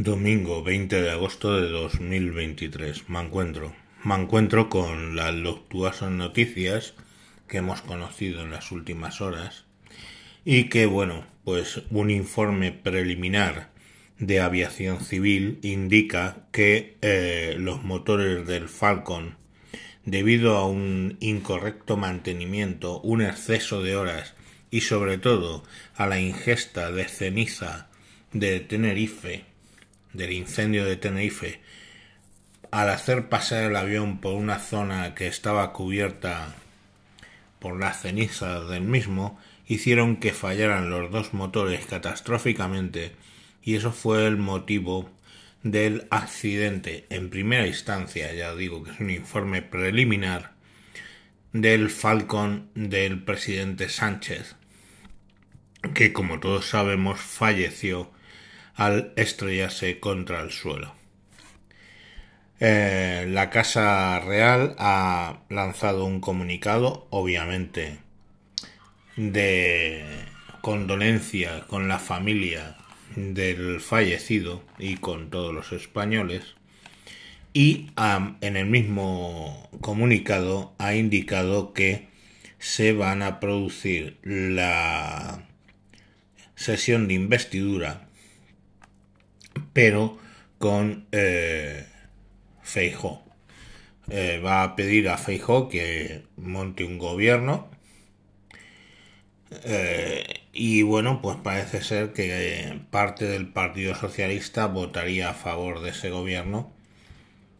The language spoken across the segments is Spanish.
Domingo 20 de agosto de 2023. Me encuentro. Me encuentro con las luctuosas noticias que hemos conocido en las últimas horas y que, bueno, pues un informe preliminar de aviación civil indica que eh, los motores del Falcon, debido a un incorrecto mantenimiento, un exceso de horas y sobre todo a la ingesta de ceniza de Tenerife, del incendio de Tenerife, al hacer pasar el avión por una zona que estaba cubierta por las cenizas del mismo, hicieron que fallaran los dos motores catastróficamente y eso fue el motivo del accidente. En primera instancia, ya digo que es un informe preliminar del Falcon del presidente Sánchez, que como todos sabemos falleció al estrellarse contra el suelo. Eh, la Casa Real ha lanzado un comunicado, obviamente, de condolencia con la familia del fallecido y con todos los españoles y en el mismo comunicado ha indicado que se van a producir la sesión de investidura pero con eh, Feijó. Eh, va a pedir a Feijó que monte un gobierno. Eh, y bueno, pues parece ser que parte del Partido Socialista votaría a favor de ese gobierno.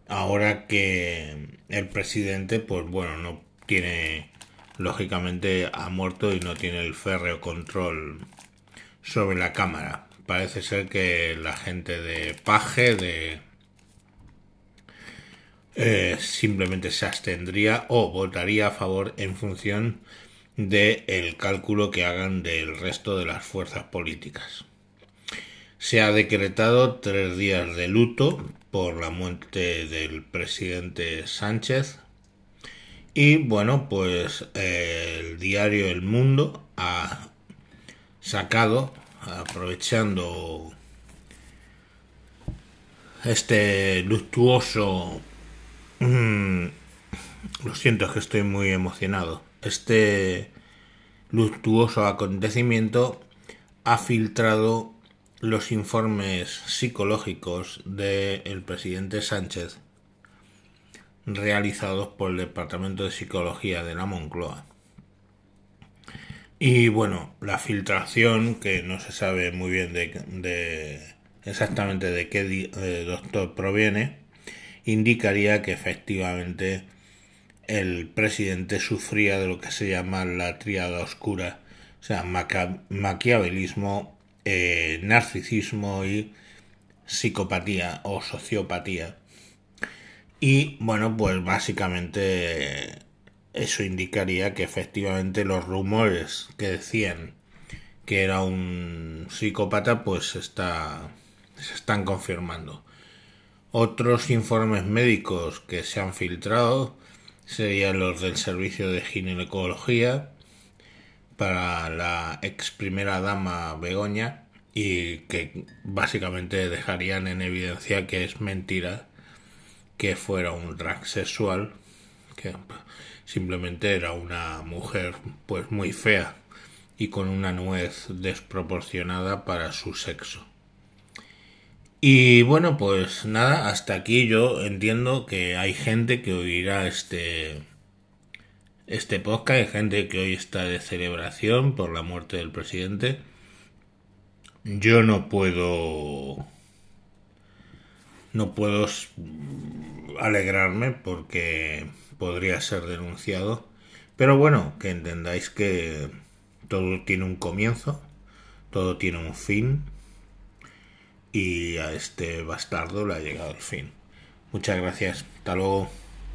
Ahora que el presidente pues bueno no tiene lógicamente ha muerto y no tiene el férreo control sobre la cámara parece ser que la gente de Paje de eh, simplemente se abstendría o votaría a favor en función del el cálculo que hagan del resto de las fuerzas políticas. Se ha decretado tres días de luto por la muerte del presidente Sánchez y bueno pues eh, el diario El Mundo ha sacado aprovechando este luctuoso... Mm, lo siento, es que estoy muy emocionado. Este luctuoso acontecimiento ha filtrado los informes psicológicos del presidente Sánchez realizados por el Departamento de Psicología de la Moncloa. Y bueno, la filtración, que no se sabe muy bien de, exactamente de qué eh, doctor proviene, indicaría que efectivamente el presidente sufría de lo que se llama la triada oscura, o sea, maquiavelismo, eh, narcisismo y psicopatía o sociopatía. Y bueno, pues básicamente eso indicaría que efectivamente los rumores que decían que era un psicópata pues está, se están confirmando. Otros informes médicos que se han filtrado serían los del servicio de ginecología para la ex primera dama Begoña y que básicamente dejarían en evidencia que es mentira que fuera un drag sexual que simplemente era una mujer pues muy fea y con una nuez desproporcionada para su sexo. Y bueno, pues nada, hasta aquí yo entiendo que hay gente que oirá este este podcast, hay gente que hoy está de celebración por la muerte del presidente. Yo no puedo no puedo alegrarme porque podría ser denunciado. Pero bueno, que entendáis que todo tiene un comienzo, todo tiene un fin y a este bastardo le ha llegado el fin. Muchas gracias. Hasta luego.